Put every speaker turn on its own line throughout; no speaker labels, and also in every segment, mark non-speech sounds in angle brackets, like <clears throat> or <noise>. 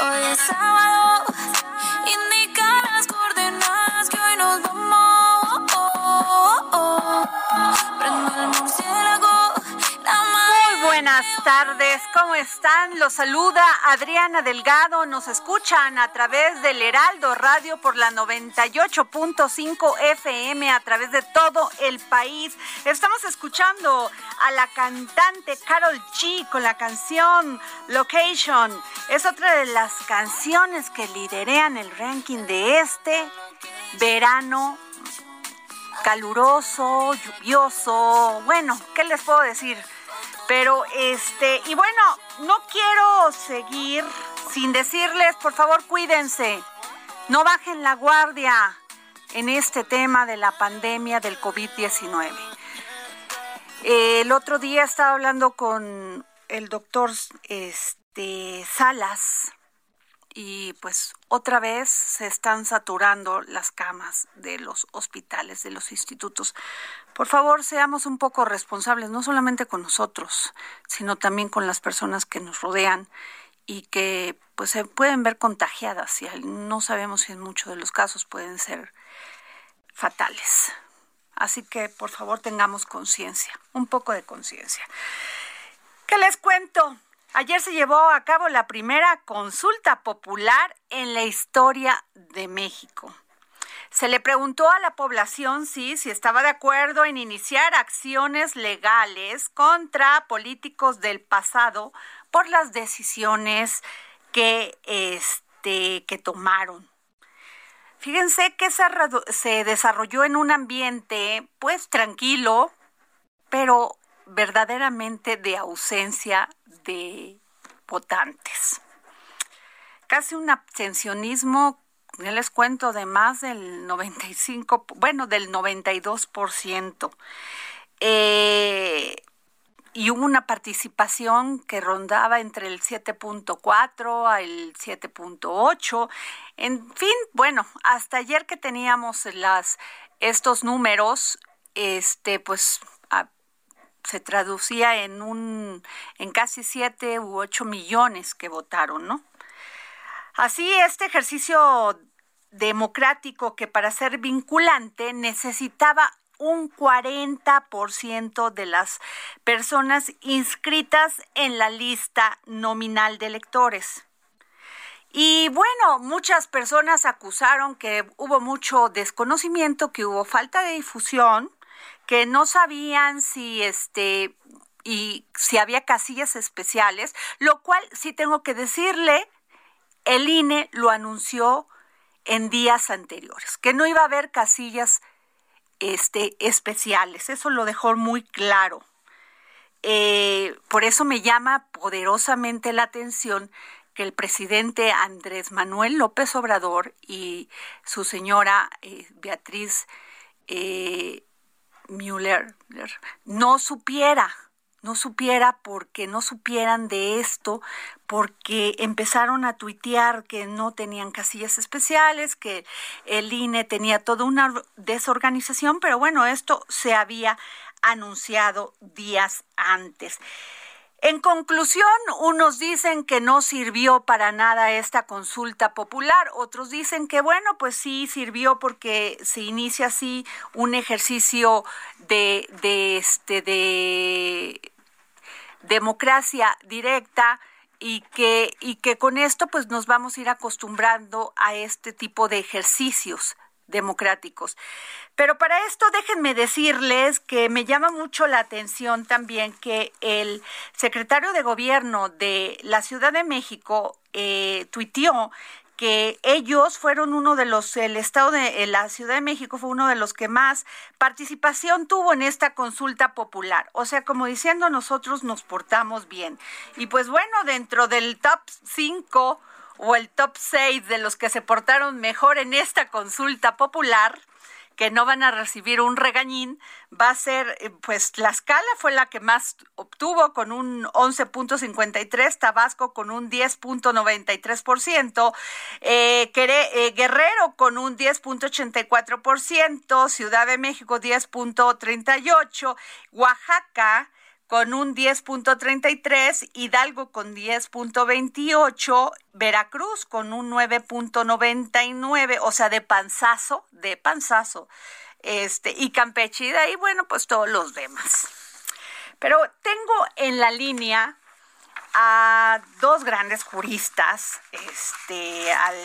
Hoy es sábado,
están? Los saluda Adriana Delgado. Nos escuchan a través del Heraldo Radio por la 98.5 FM a través de todo el país. Estamos escuchando a la cantante Carol G con la canción Location. Es otra de las canciones que liderean el ranking de este verano caluroso, lluvioso. Bueno, ¿qué les puedo decir? Pero este, y bueno, no quiero seguir sin decirles, por favor, cuídense. No bajen la guardia en este tema de la pandemia del COVID-19. El otro día estaba hablando con el doctor este, Salas y pues otra vez se están saturando las camas de los hospitales, de los institutos. Por favor, seamos un poco responsables, no solamente con nosotros, sino también con las personas que nos rodean y que pues se pueden ver contagiadas y no sabemos si en muchos de los casos pueden ser fatales. Así que por favor tengamos conciencia, un poco de conciencia. ¿Qué les cuento? Ayer se llevó a cabo la primera consulta popular en la historia de México. Se le preguntó a la población si estaba de acuerdo en iniciar acciones legales contra políticos del pasado por las decisiones que, este, que tomaron. Fíjense que se, se desarrolló en un ambiente pues tranquilo, pero verdaderamente de ausencia de votantes. Casi un abstencionismo, ya les cuento, de más del 95, bueno, del 92%. Eh, y hubo una participación que rondaba entre el 7.4 a el 7.8. En fin, bueno, hasta ayer que teníamos las estos números, este, pues se traducía en un en casi 7 u 8 millones que votaron, ¿no? Así este ejercicio democrático que para ser vinculante necesitaba un 40% de las personas inscritas en la lista nominal de electores. Y bueno, muchas personas acusaron que hubo mucho desconocimiento, que hubo falta de difusión, que no sabían si este y si había casillas especiales, lo cual sí tengo que decirle, el INE lo anunció en días anteriores, que no iba a haber casillas este, especiales, eso lo dejó muy claro. Eh, por eso me llama poderosamente la atención que el presidente Andrés Manuel López Obrador y su señora eh, Beatriz eh, Müller no supiera no supiera porque no supieran de esto, porque empezaron a tuitear que no tenían casillas especiales, que el INE tenía toda una desorganización, pero bueno, esto se había anunciado días antes. En conclusión, unos dicen que no sirvió para nada esta consulta popular, otros dicen que bueno, pues sí sirvió porque se inicia así un ejercicio de, de este de democracia directa y que y que con esto pues nos vamos a ir acostumbrando a este tipo de ejercicios democráticos. Pero para esto déjenme decirles que me llama mucho la atención también que el secretario de gobierno de la Ciudad de México eh, tuiteó que ellos fueron uno de los, el Estado de la Ciudad de México fue uno de los que más participación tuvo en esta consulta popular. O sea, como diciendo, nosotros nos portamos bien. Y pues bueno, dentro del top 5 o el top 6 de los que se portaron mejor en esta consulta popular, que no van a recibir un regañín, va a ser, eh, pues Tlaxcala fue la que más obtuvo con un 11.53, Tabasco con un 10.93%, eh, eh, Guerrero con un 10.84%, Ciudad de México 10.38%, Oaxaca con un 10.33, Hidalgo con 10.28, Veracruz con un 9.99, o sea, de panzazo, de panzazo, este, y Campeche, y de ahí, bueno, pues todos los demás. Pero tengo en la línea a dos grandes juristas, este, al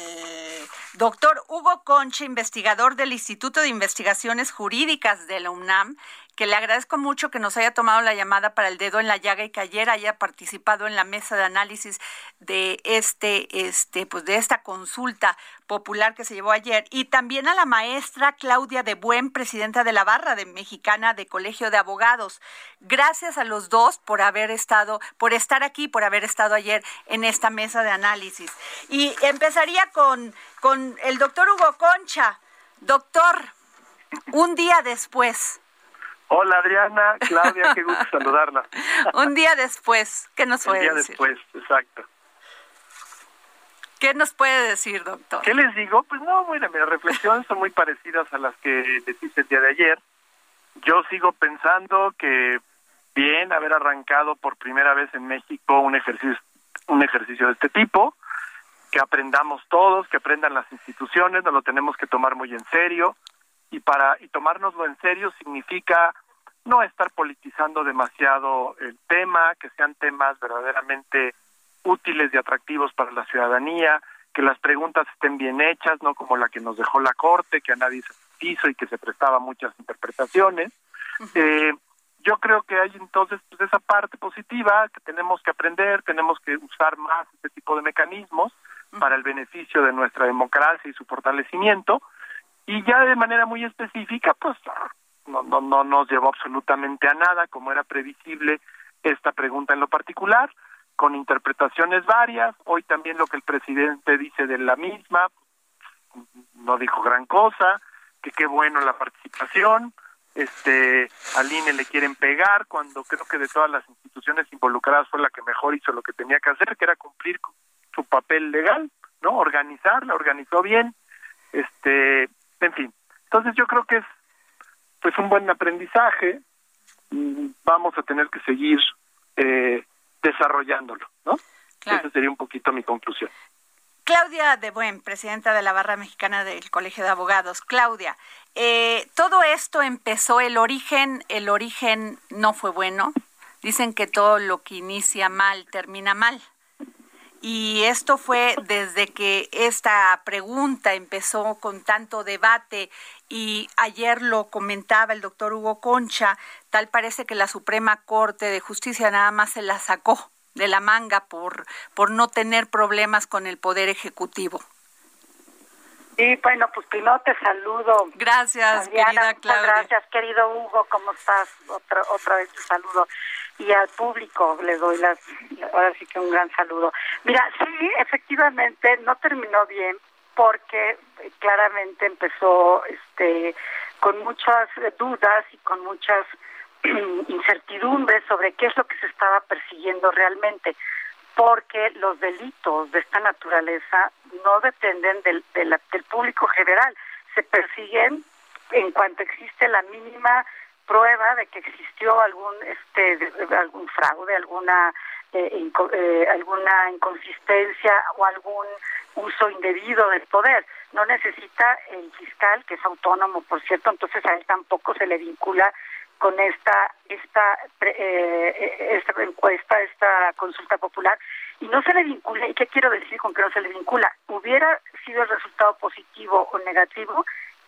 doctor Hugo Concha, investigador del Instituto de Investigaciones Jurídicas de la UNAM, que le agradezco mucho que nos haya tomado la llamada para el dedo en la llaga y que ayer haya participado en la mesa de análisis de este, este, pues de esta consulta popular que se llevó ayer, y también a la maestra Claudia de Buen, presidenta de la barra de mexicana de Colegio de Abogados. Gracias a los dos por haber estado, por estar aquí, por haber estado ayer en esta mesa de análisis. Y empezaría con, con el doctor Hugo Concha. Doctor, un día después,
Hola Adriana, Claudia, qué gusto <laughs> saludarla.
Un día después, ¿qué nos puede decir?
Un día después, exacto.
¿Qué nos puede decir, doctor?
¿Qué les digo? Pues no, bueno, mis reflexiones son muy parecidas a las que deciste el día de ayer. Yo sigo pensando que bien haber arrancado por primera vez en México un ejercicio, un ejercicio de este tipo, que aprendamos todos, que aprendan las instituciones, nos lo tenemos que tomar muy en serio y para y tomárnoslo en serio significa no estar politizando demasiado el tema, que sean temas verdaderamente útiles y atractivos para la ciudadanía, que las preguntas estén bien hechas, no como la que nos dejó la Corte, que a nadie se hizo y que se prestaba muchas interpretaciones. eh, yo creo que hay entonces pues, esa parte positiva que tenemos que aprender, tenemos que usar más este tipo de mecanismos para el beneficio de nuestra democracia y su fortalecimiento, y ya de manera muy específica, pues no, no, no nos llevó absolutamente a nada, como era previsible esta pregunta en lo particular, con interpretaciones varias. Hoy también lo que el presidente dice de la misma, no dijo gran cosa, que qué bueno la participación. Este, al INE le quieren pegar cuando creo que de todas las instituciones involucradas fue la que mejor hizo lo que tenía que hacer, que era cumplir su papel legal, ¿no? Organizarla, organizó bien. Este, en fin, entonces yo creo que es pues un buen aprendizaje. Mm, vamos a tener que seguir eh, desarrollándolo, ¿no? Esa sería un poquito mi conclusión.
Claudia de Buen, presidenta de la Barra Mexicana del Colegio de Abogados. Claudia, eh, todo esto empezó, el origen, el origen no fue bueno. Dicen que todo lo que inicia mal termina mal. Y esto fue desde que esta pregunta empezó con tanto debate y ayer lo comentaba el doctor Hugo Concha, tal parece que la Suprema Corte de Justicia nada más se la sacó de la manga por, por no tener problemas con el Poder Ejecutivo.
Y bueno, pues primero te saludo.
Gracias, querida Claudia.
Gracias, querido Hugo, ¿cómo estás? Otra, otra vez te saludo y al público le doy las, ahora sí que un gran saludo. Mira, sí, efectivamente no terminó bien porque claramente empezó este con muchas dudas y con muchas <clears throat> incertidumbre sobre qué es lo que se estaba persiguiendo realmente, porque los delitos de esta naturaleza no dependen del, del, público general, se persiguen en cuanto existe la mínima prueba de que existió algún este algún fraude, alguna eh, eh, alguna inconsistencia o algún uso indebido del poder. No necesita el fiscal, que es autónomo, por cierto, entonces a él tampoco se le vincula con esta esta eh, esta encuesta, esta consulta popular y no se le vincula. ¿Y qué quiero decir con que no se le vincula? Hubiera sido el resultado positivo o negativo,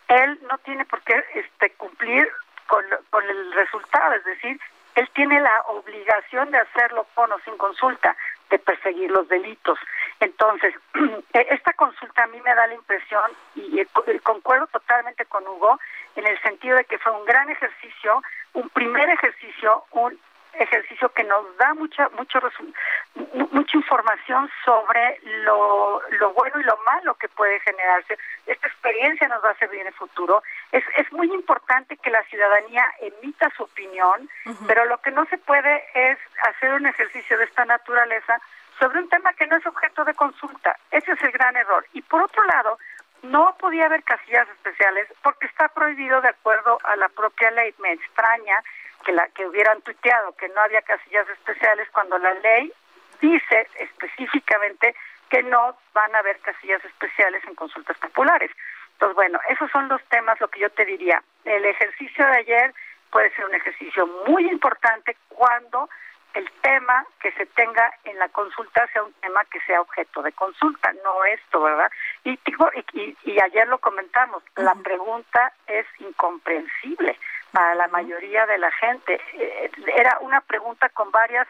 él no tiene por qué este cumplir con, con el resultado, es decir, él tiene la obligación de hacerlo con o sin consulta, de perseguir los delitos. Entonces, <clears throat> e, esta consulta a mí me da la impresión, y concuerdo totalmente con Hugo, en el sentido de que fue un gran ejercicio, un primer ejercicio, un ejercicio que nos da mucha mucho mucha información sobre lo, lo bueno y lo malo que puede generarse. Esta experiencia nos va a servir en el futuro. Es, es muy importante que la ciudadanía emita su opinión, pero lo que no se puede es hacer un ejercicio de esta naturaleza sobre un tema que no es objeto de consulta. Ese es el gran error. Y por otro lado, no podía haber casillas especiales porque está prohibido de acuerdo a la propia ley. Me extraña que la que hubieran tuiteado que no había casillas especiales cuando la ley dice específicamente que no van a haber casillas especiales en consultas populares. Entonces, bueno, esos son los temas, lo que yo te diría. El ejercicio de ayer puede ser un ejercicio muy importante cuando el tema que se tenga en la consulta sea un tema que sea objeto de consulta, no esto, ¿verdad? Y, y, y ayer lo comentamos, la pregunta es incomprensible para la mayoría de la gente. Eh, era una pregunta con varios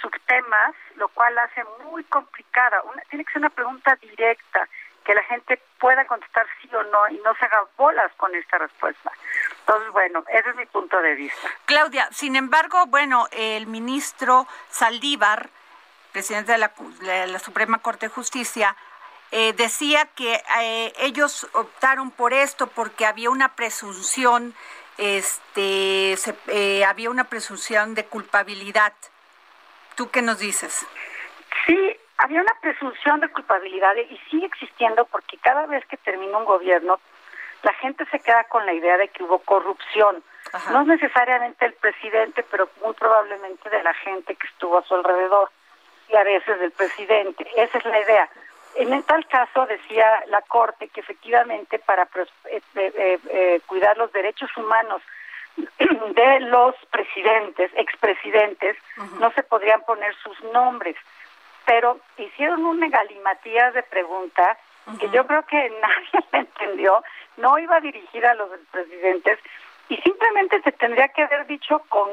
subtemas, lo cual hace muy complicada. tiene que ser una pregunta directa, que la gente pueda contestar sí o no y no se haga bolas con esta respuesta. Entonces, bueno, ese es mi punto de vista.
Claudia, sin embargo, bueno, el ministro Saldívar, presidente de la, Suprema Corte de Justicia, eh, decía que eh, ellos optaron por esto porque había una presunción este, eh, había una presunción de culpabilidad. ¿Tú qué nos dices?
Sí, había una presunción de culpabilidad y sigue existiendo porque cada vez que termina un gobierno, la gente se queda con la idea de que hubo corrupción. No es necesariamente el presidente, pero muy probablemente de la gente que estuvo a su alrededor y a veces del presidente. Esa es la idea. En tal caso decía la Corte que efectivamente para eh, eh, eh, cuidar los derechos humanos <clears throat> de los presidentes, expresidentes, no se podrían poner sus nombres, pero hicieron un megalimatías de pregunta que yo creo que <laughs> nadie entendió, no iba dirigida a los presidentes y simplemente se tendría que haber dicho con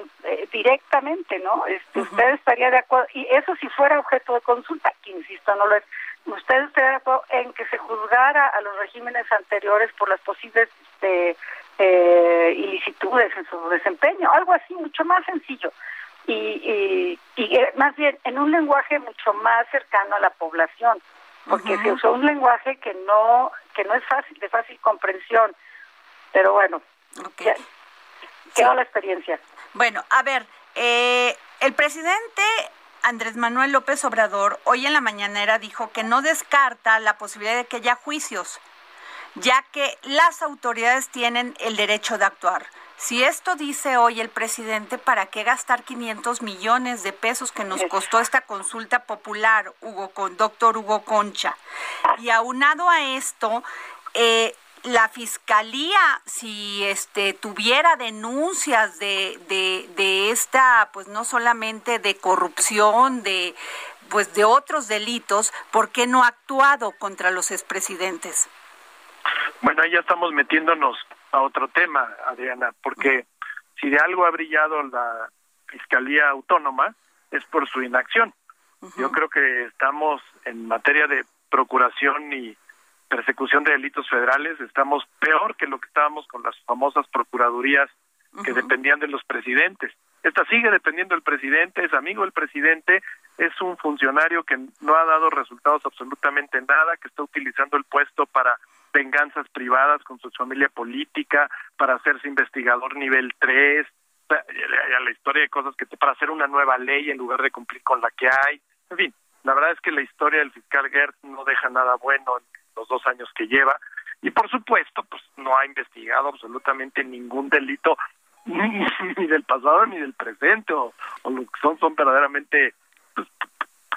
directamente, ¿no? Este, Usted estaría de acuerdo y eso si fuera objeto de consulta, que insisto no lo es ¿Usted está de acuerdo en que se juzgara a los regímenes anteriores por las posibles este, eh, ilicitudes en su desempeño? Algo así, mucho más sencillo. Y, y, eh, más bien en un lenguaje mucho más cercano a la población, porque se usó un lenguaje que no que no es fácil de fácil comprensión. Pero bueno, okay. quedó la experiencia.
Bueno, a ver, eh, el presidente Andrés Manuel López Obrador hoy en la mañanera dijo que no descarta la posibilidad de que haya juicios, ya que las autoridades tienen el derecho de actuar. Si esto dice hoy el presidente, ¿para qué gastar 500 millones de pesos que nos costó esta consulta popular, Hugo, con doctor Hugo Concha? Y aunado a esto, eh, la fiscalía si este tuviera denuncias de, de, esta pues no solamente de corrupción de pues de otros delitos por qué no ha actuado contra los expresidentes
bueno ahí ya estamos metiéndonos a otro tema Adriana porque si de algo ha brillado la fiscalía autónoma es por su inacción. Yo creo que estamos en materia de procuración y persecución de delitos federales estamos peor que lo que estábamos con las famosas procuradurías que dependían de los presidentes. Esta sigue dependiendo del presidente, es amigo del presidente, es un funcionario que no ha dado resultados absolutamente nada, que está utilizando el puesto para venganzas privadas con su familia política, para hacerse investigador nivel 3, la historia de cosas que te, para hacer una nueva ley en lugar de cumplir con la que hay. En fin, la verdad es que la historia del fiscal Gertz no deja nada bueno en los dos años que lleva. Y por supuesto, pues no ha investigado absolutamente ningún delito <laughs> ni del pasado ni del presente, o, lo que son son verdaderamente, pues,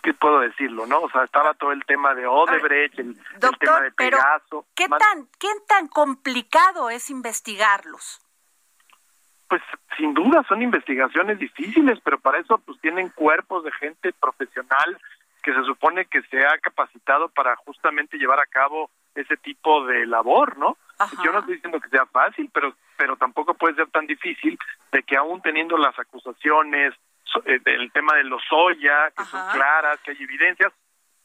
¿qué puedo decirlo, no? O sea, estaba todo el tema de Odebrecht, el, tema de Pegaso.
¿qué tan, ¿Qué tan complicado es investigarlos?
Pues sin duda son investigaciones difíciles, pero para eso pues tienen cuerpos de gente profesional que se supone que se ha capacitado para justamente llevar a cabo ese tipo de labor, ¿no? Yo no estoy diciendo que sea fácil, pero pero tampoco puede ser tan difícil de que aún teniendo las acusaciones eh, del tema de los soya, que son claras, que hay evidencias,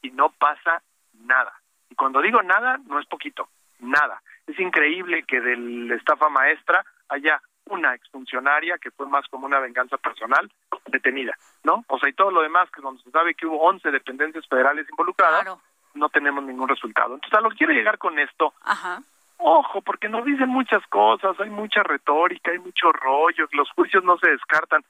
y no pasa nada. Y cuando digo nada, no es poquito, nada. Es increíble que de la estafa maestra haya una exfuncionaria que fue más como una venganza personal detenida, ¿no? O sea, y todo lo demás, que cuando se sabe que hubo 11 dependencias federales involucradas, no tenemos ningún resultado. Entonces, a lo que quiero llegar con esto, ojo, porque nos dicen muchas cosas, hay mucha retórica, hay mucho rollo, los juicios no se descartan.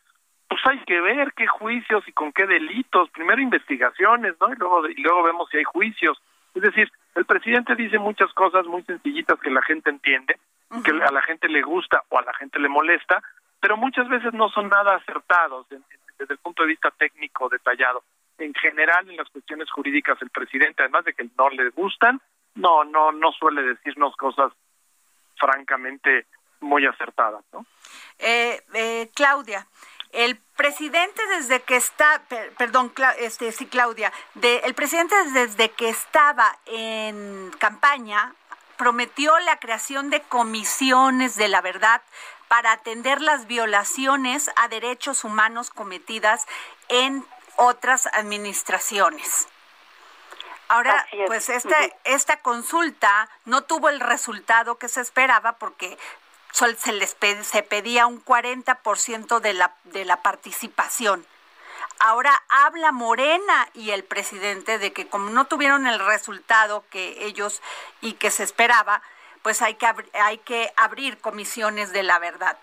Pues hay que ver qué juicios y con qué delitos, primero investigaciones, ¿no? Y luego, y luego vemos si hay juicios. Es decir, el presidente dice muchas cosas muy sencillitas que la gente entiende, que a la gente le gusta o a la gente le molesta, pero muchas veces no son nada acertados desde el punto de vista técnico detallado. En general, en las cuestiones jurídicas, el presidente, además de que no le gustan, no, no, no suele decirnos cosas francamente muy acertadas, ¿no?
Eh, eh, Claudia, el presidente desde que está, perdón, este, sí, Claudia, de, el presidente desde que estaba en campaña prometió la creación de comisiones de la verdad para atender las violaciones a derechos humanos cometidas en otras administraciones. Ahora, pues esta, esta consulta no tuvo el resultado que se esperaba porque se les se pedía un 40% de la, de la participación. Ahora habla Morena y el presidente de que como no tuvieron el resultado que ellos y que se esperaba, pues hay que, hay que abrir comisiones de la verdad.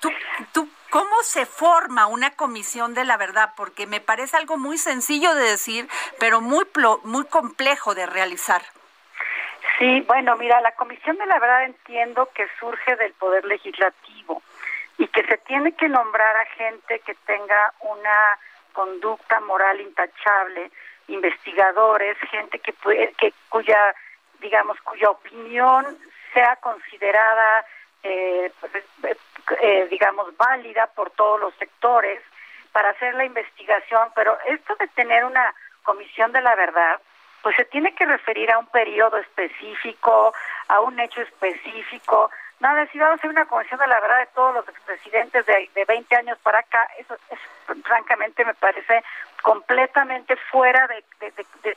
¿Tú, ¿Tú cómo se forma una comisión de la verdad? Porque me parece algo muy sencillo de decir, pero muy, muy complejo de realizar.
Sí, bueno, mira, la comisión de la verdad entiendo que surge del poder legislativo y que se tiene que nombrar a gente que tenga una conducta moral intachable, investigadores, gente que, que cuya, digamos, cuya opinión sea considerada, eh, eh, digamos, válida por todos los sectores para hacer la investigación. Pero esto de tener una comisión de la verdad, pues se tiene que referir a un periodo específico, a un hecho específico, Nada, si vamos a hacer una comisión de la verdad de todos los expresidentes de, de 20 años para acá, eso, francamente me parece completamente fuera de,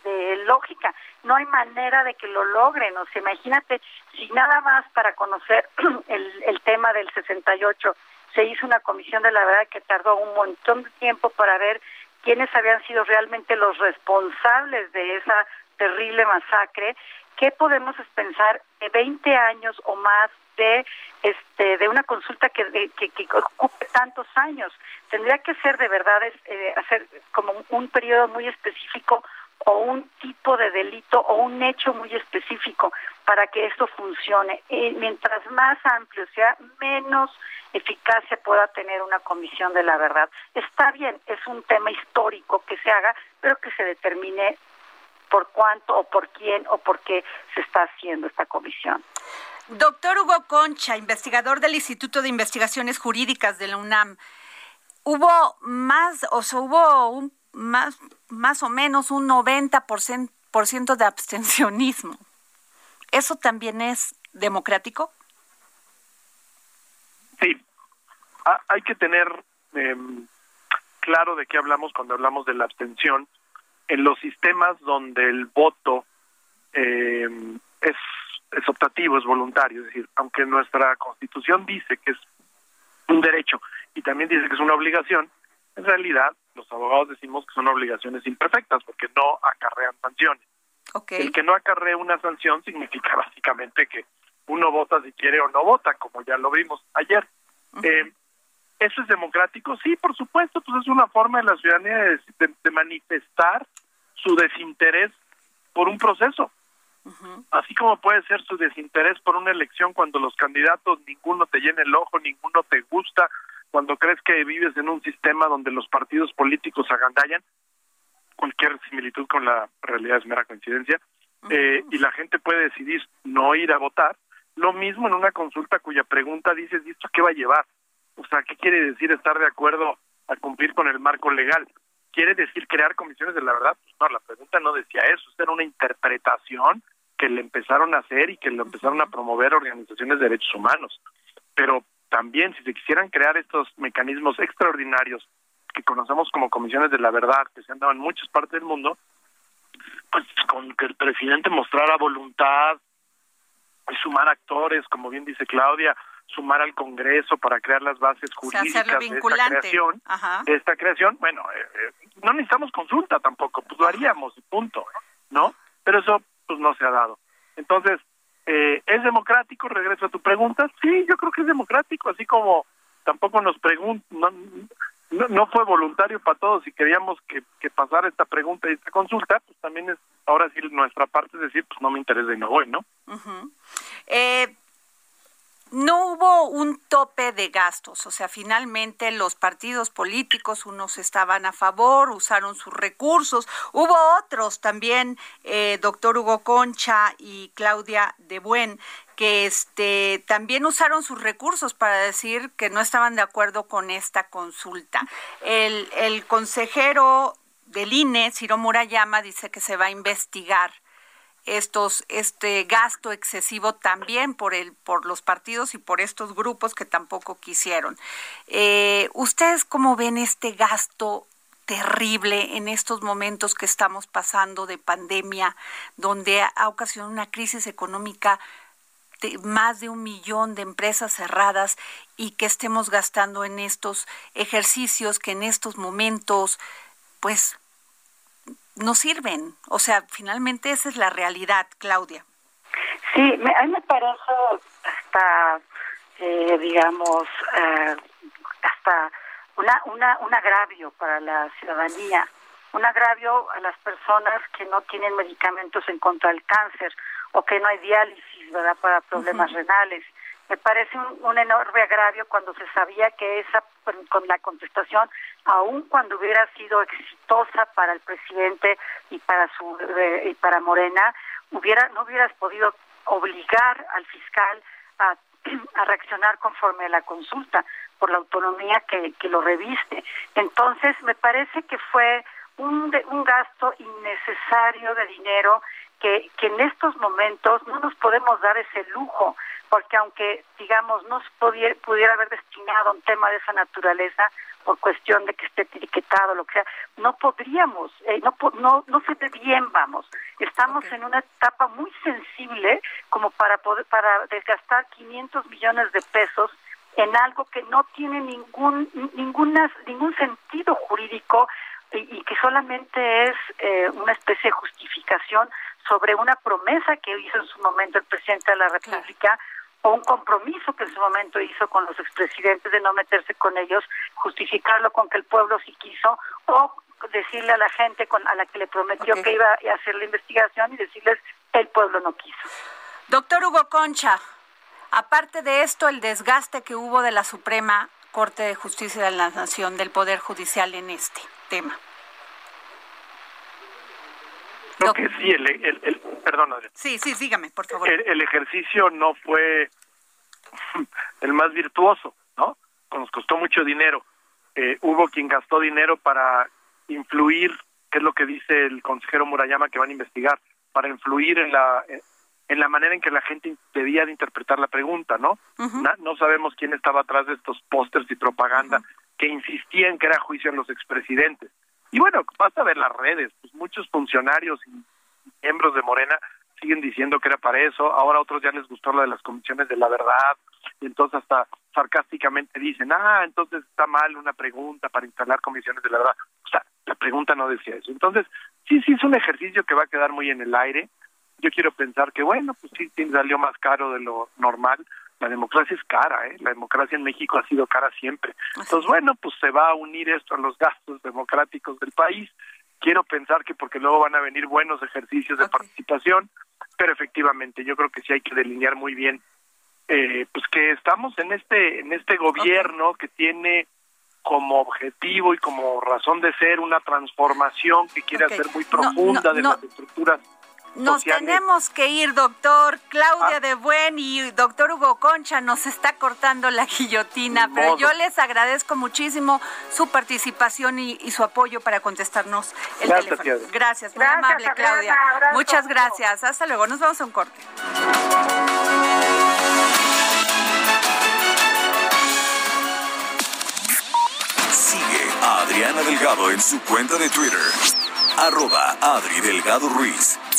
de, lógica. No hay manera de que lo logren. O sea, imagínate, si nada más para conocer <clears throat> el, el tema del 68 se hizo una comisión de la verdad que tardó un montón de tiempo para ver quiénes habían sido realmente los responsables de esa terrible masacre, ¿qué podemos pensar de 20 años o más de este de una consulta que, que, ocupe tantos años tendría que ser de verdad eh, hacer como un periodo muy específico o un tipo de delito o un hecho muy específico para que esto funcione. Y mientras más amplio sea, menos eficacia pueda tener una comisión de la verdad. Está bien, es un tema histórico que se haga, pero que se determine por cuánto o por quién o por qué se está haciendo esta comisión.
Doctor Hugo Concha, investigador del Instituto de Investigaciones Jurídicas de la UNAM, hubo más, o sea, hubo un, más, más o menos un 90% de abstencionismo. ¿Eso también es democrático?
Sí, hay que tener em, claro de qué hablamos cuando hablamos de la abstención. En los sistemas donde el voto em, es es optativo, es voluntario, es decir, aunque nuestra constitución dice que es un derecho y también dice que es una obligación, en realidad los abogados decimos que son obligaciones imperfectas porque no acarrean sanciones. El que no acarrea una sanción significa <laughs> básicamente que uno vota si quiere o no vota, como ya lo vimos ayer. Eh, ¿Eso es democrático? Sí, por supuesto, pues es una forma de la ciudadanía de, manifestar su desinterés por un proceso. Así como puede ser su desinterés por una elección cuando los candidatos ninguno te llena el ojo, ninguno te gusta, cuando crees que vives en un sistema donde los partidos políticos agandallan, cualquier similitud con la realidad es mera coincidencia, eh, y la gente puede decidir no ir a votar, lo mismo en una consulta cuya pregunta dices, ¿y esto qué va a llevar? O sea, ¿qué quiere decir estar de acuerdo a cumplir con el marco legal? ¿Quiere decir crear comisiones de la verdad? Pues no, la pregunta no decía eso, era una interpretación que le empezaron a hacer y que lo empezaron a promover organizaciones de derechos humanos. Pero también, si se quisieran crear estos mecanismos extraordinarios que conocemos como comisiones de la verdad, que se han dado en muchas partes del mundo, pues con que el presidente mostrara voluntad y sumar actores, como bien dice Claudia, sumar al Congreso para crear las bases jurídicas de esta creación, esta creación, bueno, eh, eh, no necesitamos consulta tampoco, pues lo haríamos y punto, ¿no? Pero eso pues no se ha dado. Entonces, eh, ¿es democrático? Regreso a tu pregunta. Sí, yo creo que es democrático, así como tampoco nos preguntan, no, fue voluntario para todos y queríamos que, que pasara esta pregunta y esta consulta, pues también es ahora sí nuestra parte es decir, pues no me interesa y no voy, ¿no?
eh, no hubo un tope de gastos, o sea, finalmente los partidos políticos, unos estaban a favor, usaron sus recursos, hubo otros también, eh, doctor Hugo Concha y Claudia de Buen, que este, también usaron sus recursos para decir que no estaban de acuerdo con esta consulta. El, el consejero del INE, Ciro Murayama, dice que se va a investigar estos este gasto excesivo también por el por los partidos y por estos grupos que tampoco quisieron. Eh, ¿Ustedes cómo ven este gasto terrible en estos momentos que estamos pasando de pandemia, donde ha ocasionado una crisis económica de más de un millón de empresas cerradas y que estemos gastando en estos ejercicios que en estos momentos pues no sirven. O sea, finalmente esa es la realidad, Claudia.
Sí, a mí me parece hasta, eh, digamos, eh, hasta una, una, un agravio para la ciudadanía, un agravio a las personas que no tienen medicamentos en contra del cáncer o que no hay diálisis, ¿verdad?, para problemas renales me parece un, enorme agravio cuando se sabía que esa con la contestación, aun cuando hubiera sido exitosa para el presidente y para su eh, y para Morena, hubiera no hubieras podido obligar al fiscal a, <clears throat> a reaccionar conforme a la consulta por la autonomía que, que lo reviste. Entonces, me parece que fue un, un gasto innecesario de dinero que, que en estos momentos no nos podemos dar ese lujo porque aunque, digamos, no se pudiera, pudiera haber destinado un tema de esa naturaleza por cuestión de que esté etiquetado, lo que sea, no podríamos, eh, no, no, no se ve bien, vamos. Estamos en una etapa muy sensible como para poder, para desgastar 500 millones de pesos en algo que no tiene ningún, ninguna, ningún sentido jurídico y, que solamente es eh, una especie de justificación sobre una promesa que hizo en su momento el presidente de la República o un compromiso que en su momento hizo con los expresidentes de no meterse con ellos, justificarlo con que el pueblo sí quiso, o decirle a la gente con, a la que le prometió que iba a hacer la investigación y decirles el pueblo no quiso.
Doctor Hugo Concha, aparte de esto, el desgaste que hubo de la Suprema Corte de Justicia de la Nación, del Poder Judicial en este tema.
Creo que sí, el, el, perdón.
Sí, sí, dígame, por favor.
El, ejercicio no fue <laughs> el más virtuoso, ¿no? Nos costó mucho dinero. Eh, hubo quien gastó dinero para influir, que es lo que dice el consejero Murayama que van a investigar, para influir en la en la manera en que la gente debía de interpretar la pregunta, ¿no? no, sabemos quién estaba atrás de estos pósters y propaganda que insistían que era juicio en los expresidentes. Y bueno, basta ver las redes, pues muchos funcionarios y miembros de Morena siguen diciendo que era para eso, ahora a otros ya les gustó lo de las comisiones de la verdad, y entonces hasta sarcásticamente dicen, ah, entonces está mal una pregunta para instalar comisiones de la verdad. O sea, la pregunta no decía eso. Entonces, sí, sí es un ejercicio que va a quedar muy en el aire. Yo quiero pensar que, bueno, pues sí, salió más caro de lo normal, la democracia es cara, ¿eh? La democracia en México ha sido cara siempre. Entonces, bueno, pues se va a unir esto a los gastos democráticos del país. Quiero pensar que porque luego van a venir buenos ejercicios de participación, pero efectivamente yo creo que sí hay que delinear muy bien eh, pues que estamos en este en este gobierno que tiene como objetivo y como razón de ser una transformación que quiere hacer muy profunda de las estructuras
nos tenemos que ir, doctor. Claudia ah. de Buen y doctor Hugo Concha nos está cortando la guillotina, pero yo les agradezco muchísimo su participación y, su apoyo para contestarnos el teléfono. Gracias, muy amable, Claudia. Muchas gracias. Hasta luego. Nos vamos a un corte.
Sigue a Adriana Delgado en su cuenta de Twitter. Arroba Adri Delgado Ruiz.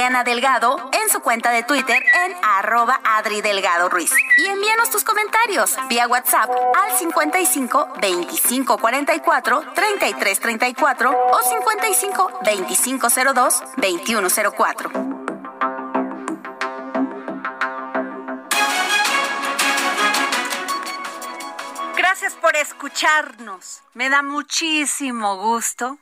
Sigue a Adriana Delgado en su cuenta de Twitter en arroba Adri Delgado Ruiz. Y envíanos tus comentarios vía WhatsApp al 55 25 44 33 34 o 55 25 02 21 04.
Gracias por escucharnos. Me da muchísimo gusto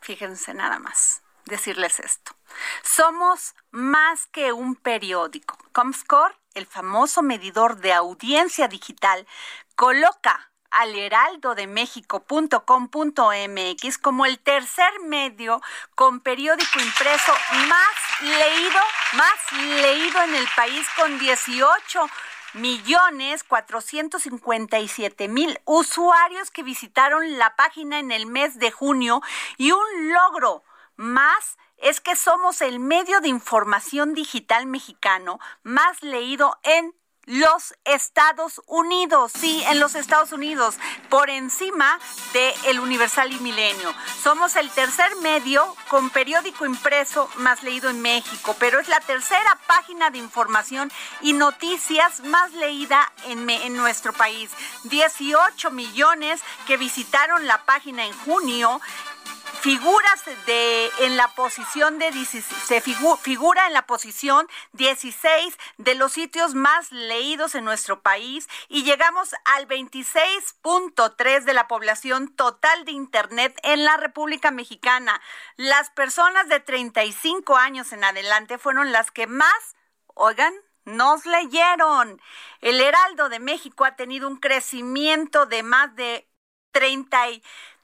Fíjense nada más decirles esto. Somos más que un periódico. Comscore, el famoso medidor de audiencia digital, coloca al heraldodemexico.com.mx como el tercer medio con periódico impreso más leído, más leído en el país con 18 millones cuatrocientos cincuenta y siete mil usuarios que visitaron la página en el mes de junio y un logro más es que somos el medio de información digital mexicano más leído en los Estados Unidos, sí, en los Estados Unidos, por encima de El Universal y Milenio. Somos el tercer medio con periódico impreso más leído en México, pero es la tercera página de información y noticias más leída en, en nuestro país. 18 millones que visitaron la página en junio figuras de en la posición de se figura en la posición 16 de los sitios más leídos en nuestro país y llegamos al 26.3 de la población total de internet en la República Mexicana. Las personas de 35 años en adelante fueron las que más, oigan, nos leyeron. El Heraldo de México ha tenido un crecimiento de más de 30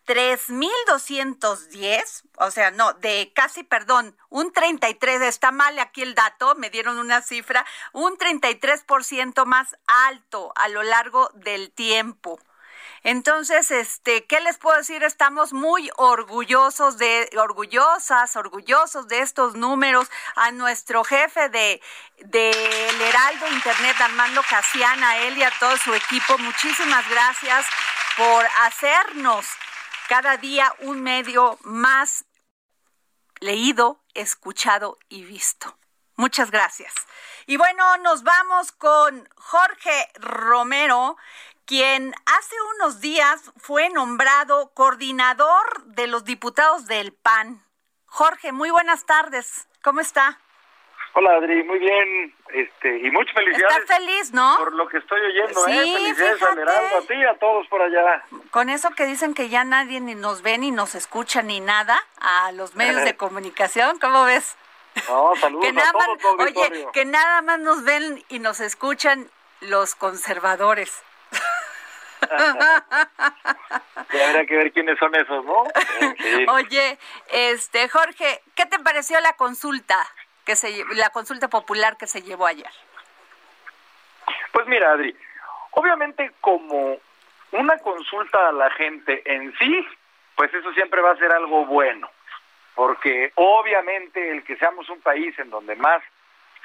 3.210, o sea, no, de casi, perdón, un 33, está mal aquí el dato, me dieron una cifra, un 33% más alto a lo largo del tiempo. Entonces, este, ¿qué les puedo decir? Estamos muy orgullosos de, orgullosas, orgullosos de estos números. A nuestro jefe de del Heraldo Internet, Armando Casiana, él y a todo su equipo, muchísimas gracias por hacernos cada día un medio más leído, escuchado y visto. Muchas gracias. Y bueno, nos vamos con Jorge Romero, quien hace unos días fue nombrado coordinador de los diputados del PAN. Jorge, muy buenas tardes. ¿Cómo está?
Hola Adri, muy bien, este, y muchas felicidades.
Estás feliz, ¿no?
Por lo que estoy oyendo, ¿eh? Felicidades a a ti y a todos por allá.
Con eso que dicen que ya nadie ni nos ve ni nos escucha ni nada a los medios de <laughs> comunicación, ¿cómo ves?
No, saludos que nada a todos,
más, Oye, que nada más nos ven y nos escuchan los conservadores. <laughs>
ya habrá que ver quiénes son esos, ¿no? <laughs>
Oye, este Jorge, ¿qué te pareció la consulta? Que se la consulta popular que se llevó ayer?
Pues mira, Adri, obviamente como una consulta a la gente en sí pues eso siempre va a ser algo bueno, porque obviamente el que seamos un país en donde más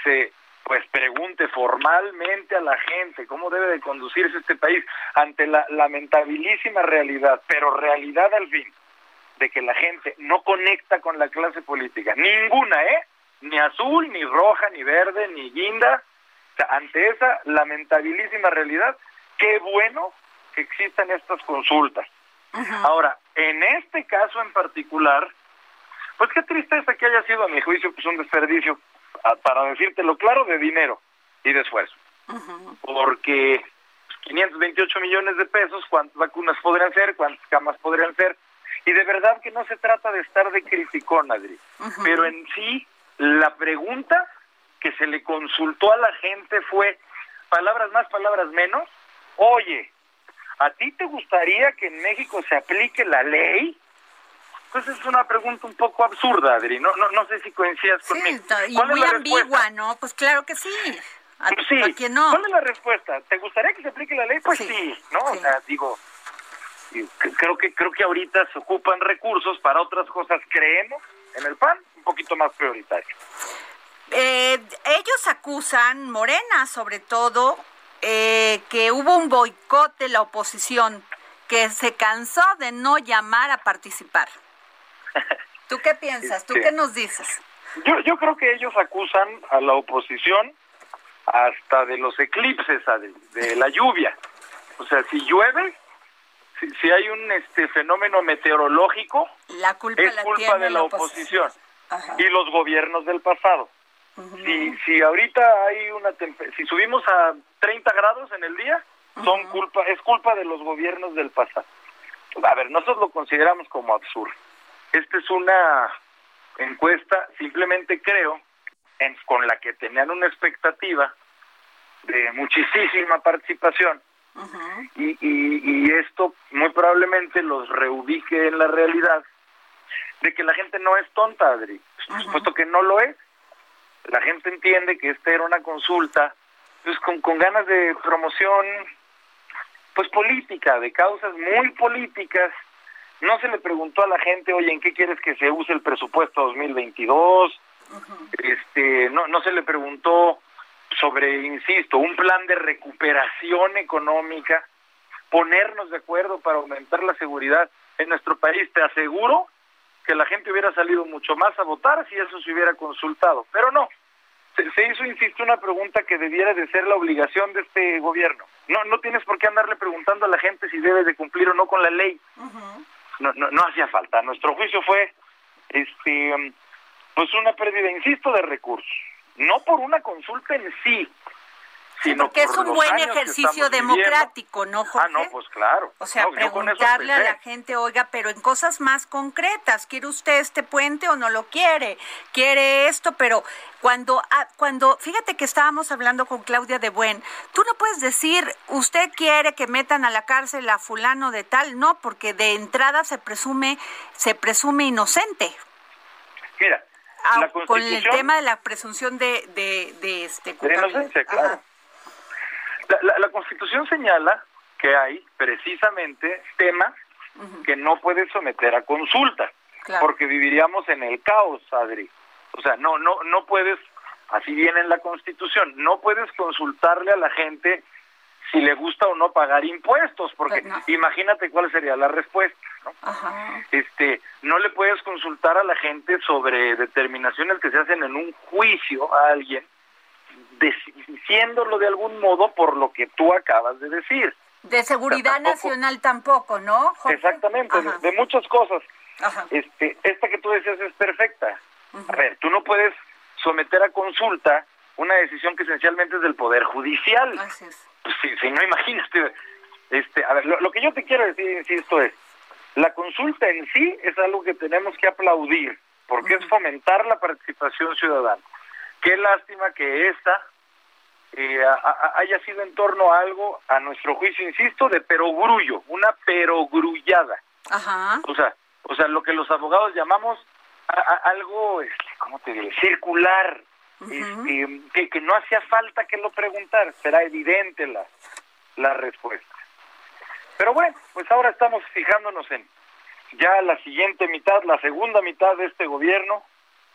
se pues pregunte formalmente a la gente cómo debe de conducirse este país ante la lamentabilísima realidad, pero realidad al fin, de que la gente no conecta con la clase política, ninguna, ¿eh? Ni azul, ni roja, ni verde, ni guinda. O sea, ante esa lamentabilísima realidad, qué bueno que existan estas consultas. Ahora, en este caso en particular, pues qué tristeza que haya sido, a mi juicio, pues un desperdicio, para decírtelo claro, de dinero y de esfuerzo. Porque 528 millones de pesos, ¿cuántas vacunas podrían ser? ¿Cuántas camas podrían ser? Y de verdad que no se trata de estar de criticón, Adri, pero en sí la pregunta que se le consultó a la gente fue, palabras más, palabras menos, oye, ¿a ti te gustaría que en México se aplique la ley? Pues es una pregunta un poco absurda, Adri. No, no, no sé si coincidas
sí,
conmigo.
Y muy ambigua, ¿no? Pues claro que sí. ¿A,
pues sí.
¿a quién no?
¿Cuál es la respuesta? ¿Te gustaría que se aplique la ley? Pues sí, ¿no? O sea, digo, creo que creo que ahorita se ocupan recursos para otras cosas, creemos, en el PAN, poquito más prioritario.
Eh, ellos acusan, Morena sobre todo, eh, que hubo un boicot de la oposición, que se cansó de no llamar a participar. ¿Tú qué piensas? ¿Tú qué nos dices?
Yo, yo creo que ellos acusan a la oposición hasta de los eclipses, de, la lluvia. O sea, si llueve, si, hay un este fenómeno meteorológico,
la culpa
es culpa de la oposición, y los gobiernos del pasado. Si, si ahorita hay una si subimos a 30 grados en el día, son culpa es culpa de los gobiernos del pasado. A ver, nosotros lo consideramos como absurdo. Esta es una encuesta, simplemente creo, en, con la que tenían una expectativa de muchísima participación y, y, y esto muy probablemente los reubique en la realidad de que la gente no es tonta, Adri. Por supuesto que no lo es la gente entiende que esta era una consulta pues con, con ganas de promoción pues política, de causas muy políticas. No se le preguntó a la gente, oye, ¿en qué quieres que se use el presupuesto 2022? Este, no, no se le preguntó sobre, insisto, un plan de recuperación económica, ponernos de acuerdo para aumentar la seguridad en nuestro país. Te aseguro que la gente hubiera salido mucho más a votar si eso se hubiera consultado, pero no. Se, hizo, insisto, una pregunta que debiera de ser la obligación de este gobierno. No, no tienes por qué andarle preguntando a la gente si debe de cumplir o no con la ley. no, no, no hacía falta. Nuestro juicio fue, este, pues una pérdida, insisto, de recursos. No por una consulta en sí,
porque es un buen ejercicio democrático, ¿no, Jorge?
Ah, no, pues claro.
O sea, preguntarle a la gente, oiga, pero en cosas más concretas, ¿quiere usted este puente o no lo quiere? ¿Quiere esto? Pero cuando, ah, cuando, fíjate que estábamos hablando con Claudia de Buen, tú no puedes decir, usted quiere que metan a la cárcel a fulano de tal, no, porque de entrada se presume, se presume inocente.
Mira,
ah, con el tema de la presunción de, de, de este
de inocencia, claro. La, Constitución señala que hay precisamente temas que no puedes someter a consulta, porque viviríamos en el caos, Adri. O sea, no, no, no puedes, así viene en la Constitución, no puedes consultarle a la gente si le gusta o no pagar impuestos, porque pues imagínate cuál sería la respuesta, ¿no? Este, no le puedes consultar a la gente sobre determinaciones que se hacen en un juicio a alguien diciéndolo de algún modo por lo que tú acabas de decir.
De seguridad nacional tampoco, ¿no?
Exactamente, de, muchas cosas. Este, esta que tú decías es perfecta. A ver, tú no puedes someter a consulta una decisión que esencialmente es del poder judicial. Pues, si, no <laughs> imagínate, este, a ver, lo, que yo te quiero decir, insisto, es la consulta en sí es algo que tenemos que aplaudir, porque es fomentar la participación ciudadana. Qué lástima que esta eh, haya sido en torno a algo, a nuestro juicio, insisto, de perogrullo, una perogrullada.
Ajá.
O sea, o sea, lo que los abogados llamamos algo, este, ¿cómo te diré? Circular, este, que, que no hacía falta que lo preguntar, será evidente la, la respuesta. Pero bueno, pues ahora estamos fijándonos en ya la siguiente mitad, la segunda mitad de este gobierno,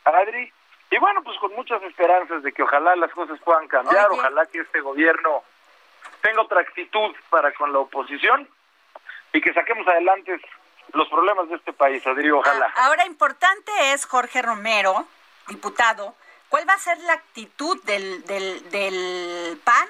Adri, y bueno, pues con muchas esperanzas de que ojalá las cosas puedan cambiar, ojalá que este gobierno tenga otra actitud para con la oposición y que saquemos adelante los problemas de este país, Adri, ojalá.
Ah, ahora importante es Jorge Romero, diputado, ¿cuál va a ser la actitud del, del, del PAN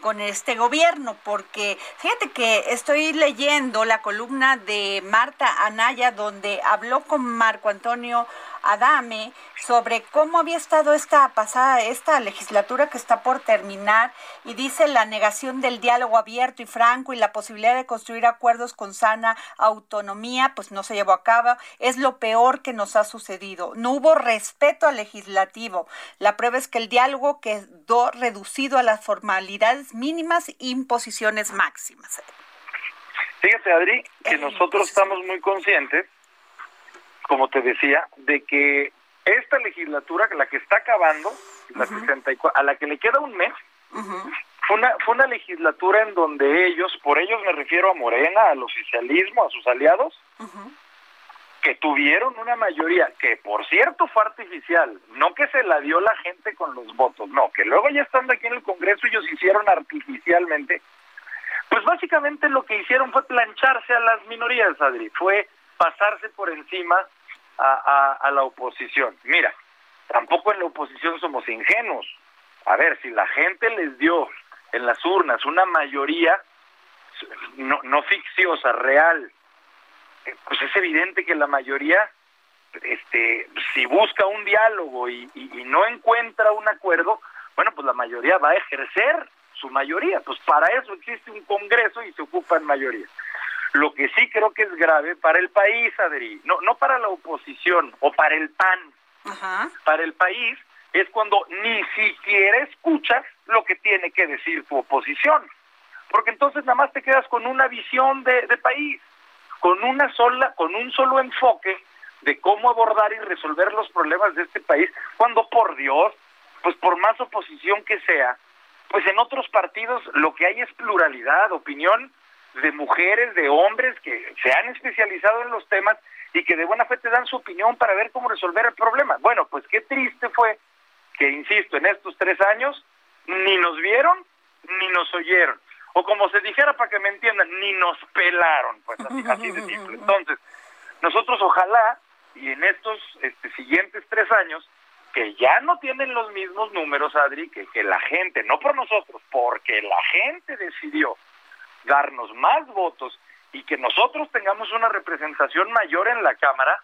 con este gobierno, porque fíjate que estoy leyendo la columna de Marta Anaya donde habló con Marco Antonio Adame sobre cómo había estado esta pasada, esta legislatura que está por terminar y dice la negación del diálogo abierto y franco y la posibilidad de construir acuerdos con sana autonomía, pues no se llevó a cabo, es lo peor que nos ha sucedido. No hubo respeto al legislativo. La prueba es que el diálogo quedó reducido a las formalidades mínimas e imposiciones máximas.
Fíjate, Adri, que nosotros estamos muy conscientes como te decía, de que esta legislatura, la que está acabando, la a la que le queda un mes, fue, una, fue una legislatura en donde ellos, por ellos me refiero a Morena, al oficialismo, a sus aliados, que tuvieron una mayoría, que por cierto fue artificial, no que se la dio la gente con los votos, no, que luego ya estando aquí en el Congreso ellos hicieron artificialmente, pues básicamente lo que hicieron fue plancharse a las minorías, Adri, fue pasarse por encima a, la oposición. Mira, tampoco en la oposición somos ingenuos. A ver, si la gente les dio en las urnas una mayoría no, no ficciosa, real, eh, pues es evidente que la mayoría, este, si busca un diálogo y, y, no encuentra un acuerdo, bueno, pues la mayoría va a ejercer su mayoría. Pues para eso existe un Congreso y se ocupa en mayoría. Lo que sí creo que es grave para el país, Adri, no, no para la oposición o para el PAN, para el país es cuando ni siquiera escuchas lo que tiene que decir tu oposición, porque entonces nada más te quedas con una visión de, de país, con una sola, con un solo enfoque de cómo abordar y resolver los problemas de este país, cuando por Dios, pues por más oposición que sea, pues en otros partidos lo que hay es pluralidad, opinión de mujeres, de hombres que se han especializado en los temas y que de buena fe te dan su opinión para ver cómo resolver el problema. Bueno, pues qué triste fue que, insisto, en estos tres años ni nos vieron ni nos oyeron. O como se dijera para que me entiendan, ni nos pelaron, pues así, así de simple. <laughs> Entonces, nosotros ojalá, y en estos este, siguientes tres años, que ya no tienen los mismos números, Adri, que, que la gente, no por nosotros, porque la gente decidió darnos más votos y que nosotros tengamos una representación mayor en la Cámara,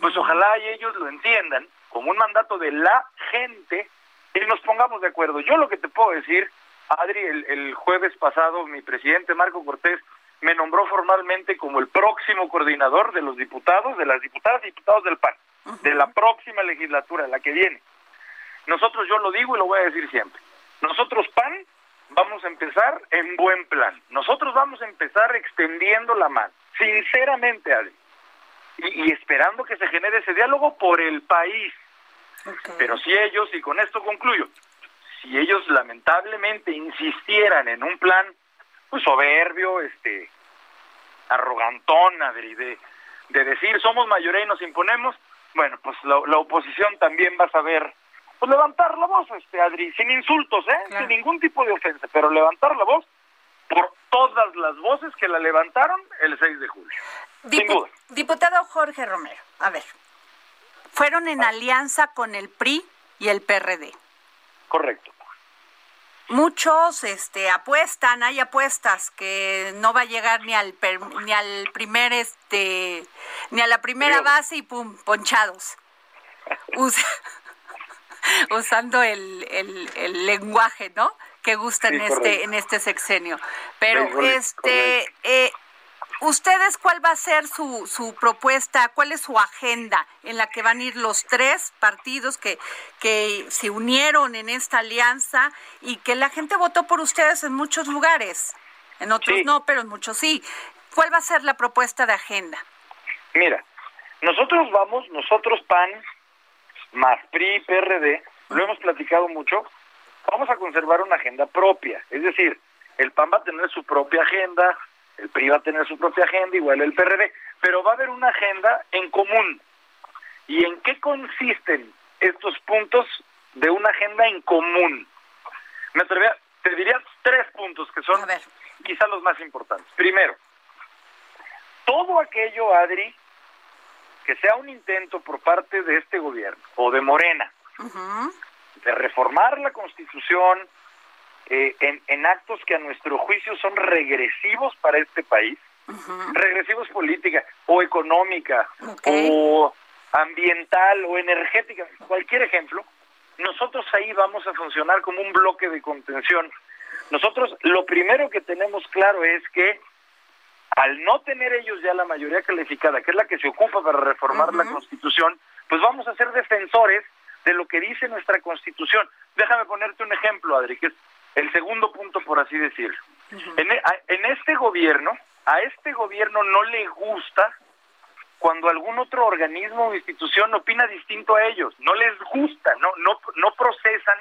pues ojalá y ellos lo entiendan como un mandato de la gente y nos pongamos de acuerdo. Yo lo que te puedo decir, Adri, el, jueves pasado mi presidente Marco Cortés me nombró formalmente como el próximo coordinador de los diputados, de las diputadas y diputados del PAN, de la próxima legislatura, la que viene. Nosotros, yo lo digo y lo voy a decir siempre, nosotros PAN vamos a empezar en buen plan. Nosotros vamos a empezar extendiendo la mano, sinceramente, Adri, y, esperando que se genere ese diálogo por el país. Pero si ellos, y con esto concluyo, si ellos lamentablemente insistieran en un plan pues soberbio, este arrogantón, Adri, de, de decir somos mayoría y nos imponemos, bueno, pues la, la oposición también va a saber pues levantar la voz, este Adri, sin insultos, ¿eh? Sin ningún tipo de ofensa, pero levantar la voz por todas las voces que la levantaron el 6 de julio. sin duda.
Diputado Jorge Romero, a ver, fueron en alianza con el PRI y el PRD.
Correcto.
Muchos este apuestan, hay apuestas que no va a llegar ni al ni al primer este ni a la primera base y pum, ponchados. <laughs> <laughs> usando el, el, lenguaje, ¿no? Que gusta en este en este sexenio. Pero este eh, ustedes cuál va a ser su, su propuesta, cuál es su agenda en la que van a ir los tres partidos que que se unieron en esta alianza y que la gente votó por ustedes en muchos lugares. En otros no, pero en muchos sí. ¿Cuál va a ser la propuesta de agenda?
Mira, nosotros vamos, nosotros PAN, más PRI, PRD, lo hemos platicado mucho, vamos a conservar una agenda propia. Es decir, el PAN va a tener su propia agenda, el PRI va a tener su propia agenda, igual el PRD, pero va a haber una agenda en común. ¿Y en qué consisten estos puntos de una agenda en común? Me atrevería, te diría tres puntos que son quizá los más importantes. Primero, todo aquello, Adri, que sea un intento por parte de este gobierno o de Morena de reformar la Constitución eh, en, actos que a nuestro juicio son regresivos para este país, regresivos política o económica o ambiental o energética, cualquier ejemplo, nosotros ahí vamos a funcionar como un bloque de contención. Nosotros lo primero que tenemos claro es que al no tener ellos ya la mayoría calificada, que es la que se ocupa para reformar la Constitución, pues vamos a ser defensores de lo que dice nuestra Constitución. Déjame ponerte un ejemplo, Adri, que es el segundo punto, por así decirlo. E, en, este gobierno, a este gobierno no le gusta cuando algún otro organismo o institución opina distinto a ellos. No les gusta, no, no, no procesan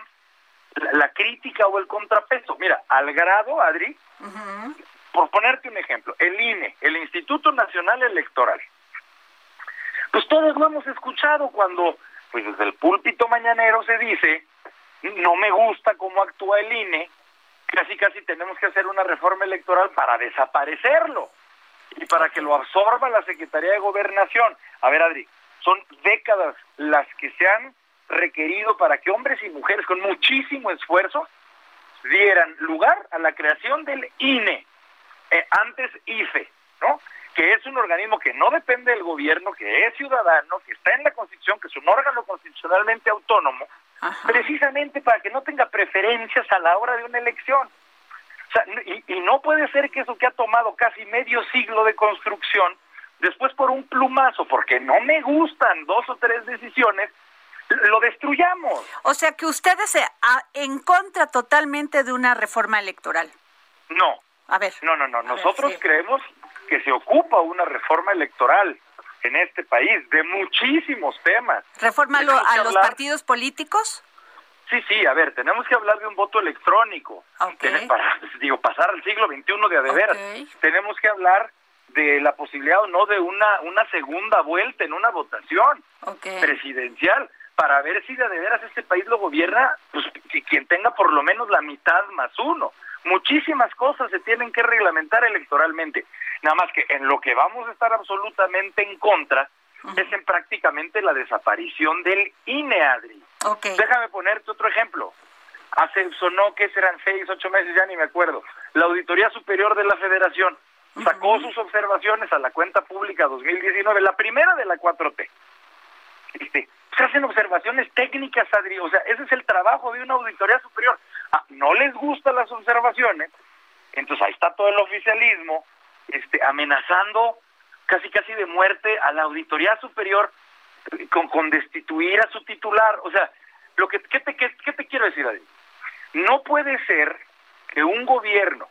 la, crítica o el contrapeso. Mira, al grado, Adri, por ponerte un ejemplo, el INE, el Instituto Nacional Electoral. Pues todos lo hemos escuchado cuando, pues desde el púlpito mañanero se dice, no me gusta cómo actúa el INE, casi casi tenemos que hacer una reforma electoral para desaparecerlo y para que lo absorba la Secretaría de Gobernación. A ver, Adri, son décadas las que se han requerido para que hombres y mujeres con muchísimo esfuerzo dieran lugar a la creación del INE, eh, antes IFE, ¿no? Que es un organismo que no depende del gobierno, que es ciudadano, que está en la Constitución, que es un órgano constitucionalmente autónomo, precisamente para que no tenga preferencias a la hora de una elección. O sea, y, y no puede ser que eso que ha tomado casi medio siglo de construcción, después por un plumazo, porque no me gustan dos o tres decisiones, lo destruyamos.
O sea que ustedes en contra totalmente de una reforma electoral.
No,
a ver.
No, no, no. Nosotros creemos que se ocupa una reforma electoral en este país de muchísimos temas.
¿Reforma a los partidos políticos?
Sí, sí, a ver, tenemos que hablar de un voto electrónico. Para, <laughs> digo, pasar al siglo XXI de adeveras. Tenemos que hablar de la posibilidad o no de una, una segunda vuelta en una votación presidencial para ver si de adeveras este país lo gobierna pues, quien tenga por lo menos la mitad más uno. Muchísimas cosas se tienen que reglamentar electoralmente. Nada más que en lo que vamos a estar absolutamente en contra es en prácticamente la desaparición del INE, Adri. Déjame ponerte otro ejemplo. Hace, sonó que serán seis, ocho meses, ya ni me acuerdo. La Auditoría Superior de la Federación sacó sus observaciones a la cuenta pública 2019, la primera de la 4T. Este, se hacen observaciones técnicas, Adri, o sea, ese es el trabajo de una auditoría superior. Ah, no les gustan las observaciones, entonces ahí está todo el oficialismo este, amenazando casi casi de muerte a la auditoría superior con, con destituir a su titular. O sea, lo que ¿qué te, qué, te quiero decir, Adri? No puede ser que un gobierno,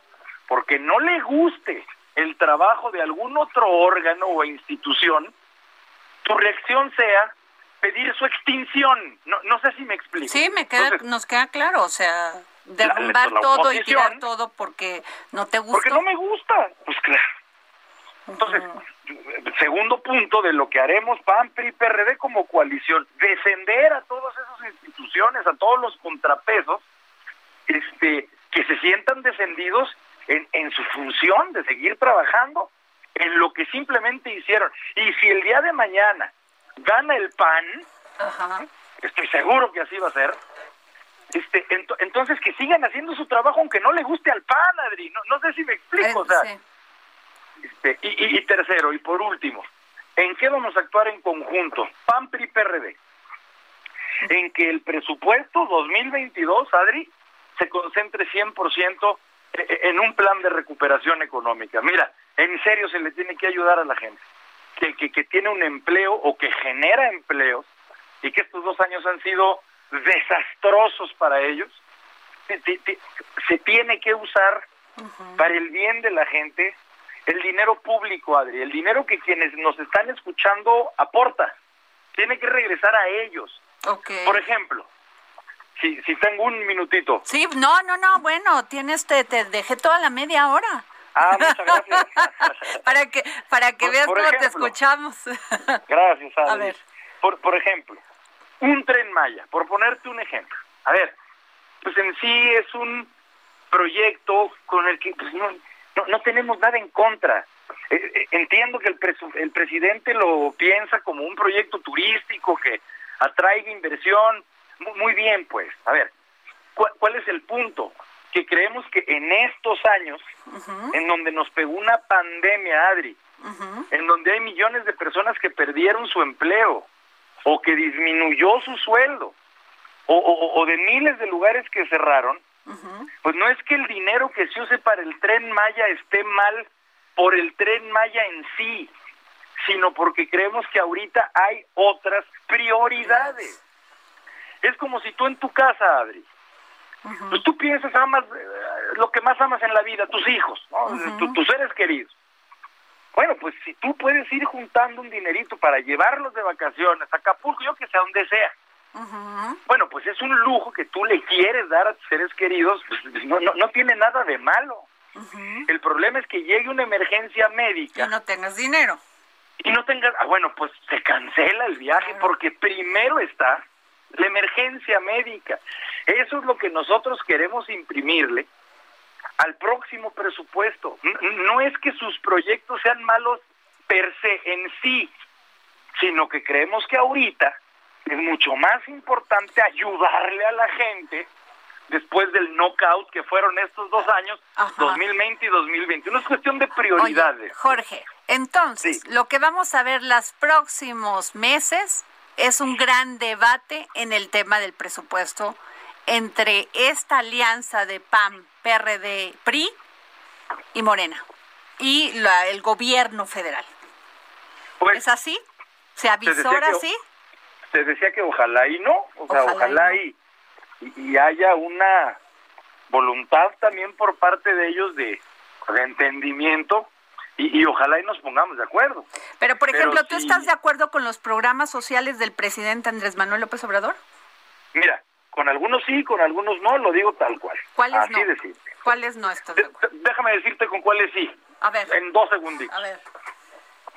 porque no le guste el trabajo de algún otro órgano o institución, tu reacción sea pedir su extinción. No, no sé si me explico.
Sí, me queda, nos queda claro, o sea, derrumbar todo y tirar todo porque no te gusta.
Porque no me gusta, pues claro. Entonces, segundo punto de lo que haremos PAN, PRI, PRD como coalición, defender a todas esas instituciones, a todos los contrapesos, este, que se sientan defendidos en, en su función de seguir trabajando en lo que simplemente hicieron. Y si el día de mañana gana el PAN, estoy seguro que así va a ser, este, entonces que sigan haciendo su trabajo aunque no le guste al PAN, Adri, no, no sé si me explico, o sea, este, y, y, tercero, y por último, ¿en qué vamos a actuar en conjunto? PAN, PRI, PRD. En que el presupuesto 2022, Adri, se concentre 100% e, e, en un plan de recuperación económica. Mira, en serio se le tiene que ayudar a la gente que, que, tiene un empleo o que genera empleos y que estos dos años han sido desastrosos para ellos, se, tiene que usar para el bien de la gente el dinero público, Adri, el dinero que quienes nos están escuchando aporta, tiene que regresar a ellos. Por ejemplo, si, si tengo un minutito.
Sí, no, no, no, bueno, tienes, te, te dejé toda la media hora.
Ah, muchas gracias. <laughs>
para que, para que
Por-
veas
por
cómo te escuchamos. <laughs>
Gracias, Adri.
A ver.
Por, por ejemplo, un tren Maya, por ponerte un ejemplo. A ver, pues en sí es un proyecto con el que pues, no, no, no tenemos nada en contra. Eh, eh, entiendo que el, presu- el presidente lo piensa como un proyecto turístico que atraiga inversión. Mu- Muy bien, pues. A ver, ¿cuál, cuál es el punto? Que creemos que en estos años, en donde nos pegó una pandemia, Adri, en donde hay millones de personas que perdieron su empleo o que disminuyó su sueldo o, o- o de miles de lugares que cerraron, pues no es que el dinero que se use para el tren Maya esté mal por el tren Maya en sí, sino porque creemos que ahorita hay otras prioridades. Es como si tú en tu casa, Adri, pues tú piensas, amas eh, lo que más amas en la vida, tus hijos, ¿no? Tu- tus seres queridos. Bueno, pues si tú puedes ir juntando un dinerito para llevarlos de vacaciones a Acapulco, yo que sé, a donde sea. Bueno, pues es un lujo que tú le quieres dar a tus seres queridos, pues, no, no, no tiene nada de malo. El problema es que llegue una emergencia médica
y no tengas dinero.
y no tengas, ah, bueno, pues se cancela el viaje porque primero está la emergencia médica. Eso es lo que nosotros queremos imprimirle al próximo presupuesto. No es que sus proyectos sean malos per se en sí, sino que creemos que ahorita es mucho más importante ayudarle a la gente después del knockout que fueron estos dos años,
Ajá.
2020 y 2021. Es cuestión de
Oye,
prioridades.
Jorge, entonces,
Sí.
lo que vamos a ver los próximos meses es un gran debate en el tema del presupuesto entre esta alianza de PAN, PRD, PRI y Morena y la- el gobierno federal.
Pues,
¿Es así? ¿Se avisora así?
se decía que ojalá y no, o sea,
Ojalá
ojalá,
y
y, y, y haya una voluntad también por parte de ellos de, de entendimiento y, y ojalá y nos pongamos de acuerdo.
Pero, por
Pero
ejemplo, ¿tú
sí.
estás de acuerdo con los programas sociales del presidente Andrés Manuel López Obrador?
Mira, con algunos sí, con algunos no, lo digo tal cual.
¿Cuáles
Así
no?
de simple.
¿Cuáles no estás de
De-
acuerdo?
de- déjame decirte con cuáles sí,
A ver,
en dos segunditos.
a ver.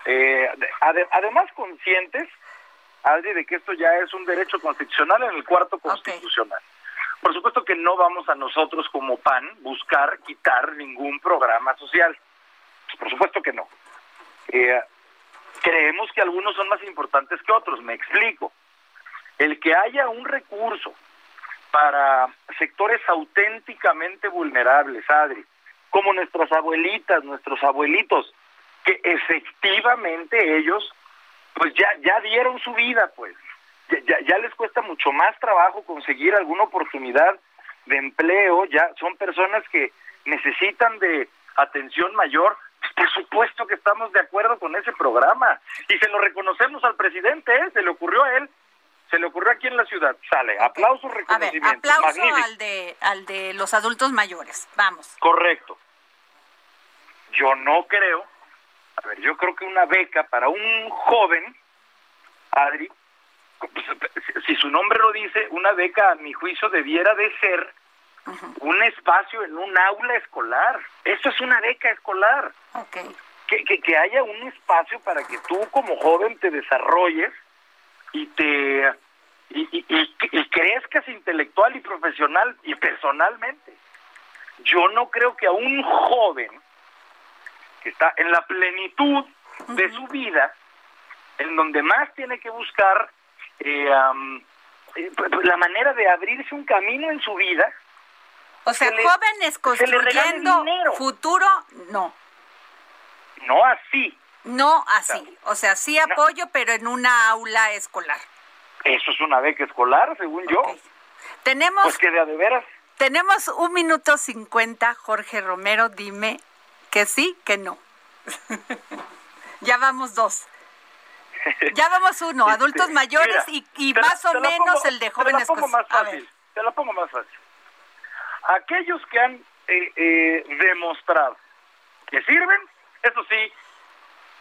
Eh, de- ade- además conscientes, Adri, de que esto ya es un derecho constitucional en el cuarto constitucional. Por supuesto que no vamos a nosotros como PAN buscar quitar ningún programa social. Por supuesto que no. Eh, creemos que algunos son más importantes que otros. Me explico. El que haya un recurso para sectores auténticamente vulnerables, Adri, como nuestras abuelitas, nuestros abuelitos, que efectivamente ellos pues ya ya dieron su vida pues ya, ya, ya les cuesta mucho más trabajo conseguir alguna oportunidad de empleo ya son personas que necesitan de atención mayor Pues, por supuesto que estamos de acuerdo con ese programa y se lo reconocemos al presidente ¿eh? se le ocurrió a él se le ocurrió aquí en la ciudad sale aplausos
A ver, aplauso
magnífico
al de, al de los adultos mayores. Vamos.
Correcto. Yo no creo, a ver, yo creo que una beca para un joven, Adri, pues, si su nombre lo dice, una beca a mi juicio debiera de ser un espacio en un aula escolar. Eso es una beca escolar. Que, que, que haya un espacio para que tú como joven te desarrolles y te y, y- y- y crezcas intelectual y profesional y personalmente. Yo no creo que a un joven que está en la plenitud de su vida, en donde más tiene que buscar eh, eh, pues, pues, la manera de abrirse un camino en su vida,
O sea,
Se le-
jóvenes construyendo futuro, no.
no así.
No así. O sea, sí apoyo, pero en una aula escolar.
Eso es una beca escolar, según yo.
Tenemos,
Pues que de de veras.
tenemos un minuto cincuenta, Jorge Romero, dime que sí, que no. <laughs> ya vamos dos. Ya vamos uno, <laughs> adultos mayores
Este, Mira,
y, y
te la-
más o
te
menos
pongo-
el de
Te
jóvenes.
la pongo más fácil. Te la pongo más fácil. Aquellos que han eh, eh, demostrado que sirven, eso sí,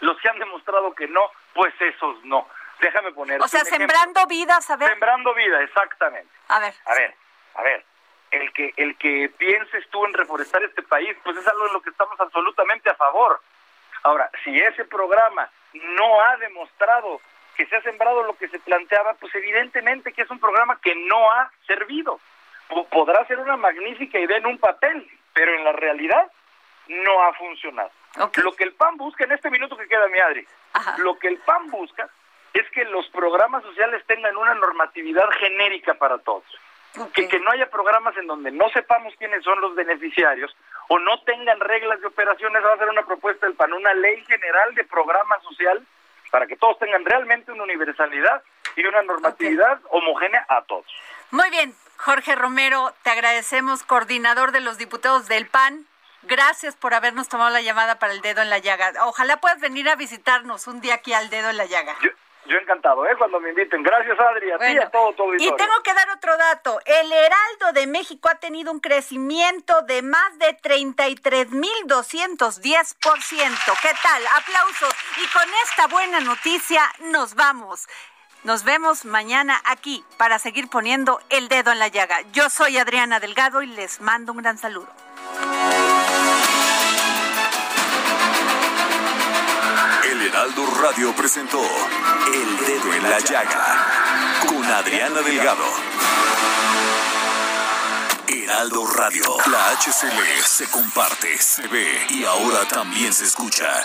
los que han demostrado que no, pues esos no. Déjame poner.
o sea, sembrando vidas, a ver,
Sembrando vida, exactamente.
a ver.
A ver, a ver. el que el que pienses tú en reforestar este país, pues es algo en lo que estamos absolutamente a favor. Ahora, si ese programa no ha demostrado que se ha sembrado lo que se planteaba, pues evidentemente que es un programa que no ha servido. Podrá ser una magnífica idea en un papel, pero en la realidad no ha funcionado. Lo que el PAN busca en este minuto que queda mi Adri, lo que el PAN busca es que los programas sociales tengan una normatividad genérica para todos. Que, que no haya programas en donde no sepamos quiénes son los beneficiarios o no tengan reglas de operaciones. Va a ser una propuesta del PAN, una ley general de programa social para que todos tengan realmente una universalidad y una normatividad homogénea a todos.
Muy bien, Jorge Romero, te agradecemos, coordinador de los diputados del PAN. Gracias por habernos tomado la llamada para el dedo en la llaga. Ojalá puedas venir a visitarnos un día aquí al dedo en la llaga.
Yo encantado, ¿eh? Cuando me inviten. Gracias, Adri, a ti y a todo tu
Y tengo que dar otro dato. El Heraldo de México ha tenido un crecimiento de más de 33.210%. ¿Qué tal? Aplausos. Y con esta buena noticia nos vamos. Nos vemos mañana aquí para seguir poniendo el dedo en la llaga. Yo soy Adriana Delgado y les mando un gran saludo.
Heraldo Radio presentó El Dedo en la Llaga con Adriana Delgado. Heraldo Radio, la HCL se comparte, se ve y ahora también se escucha.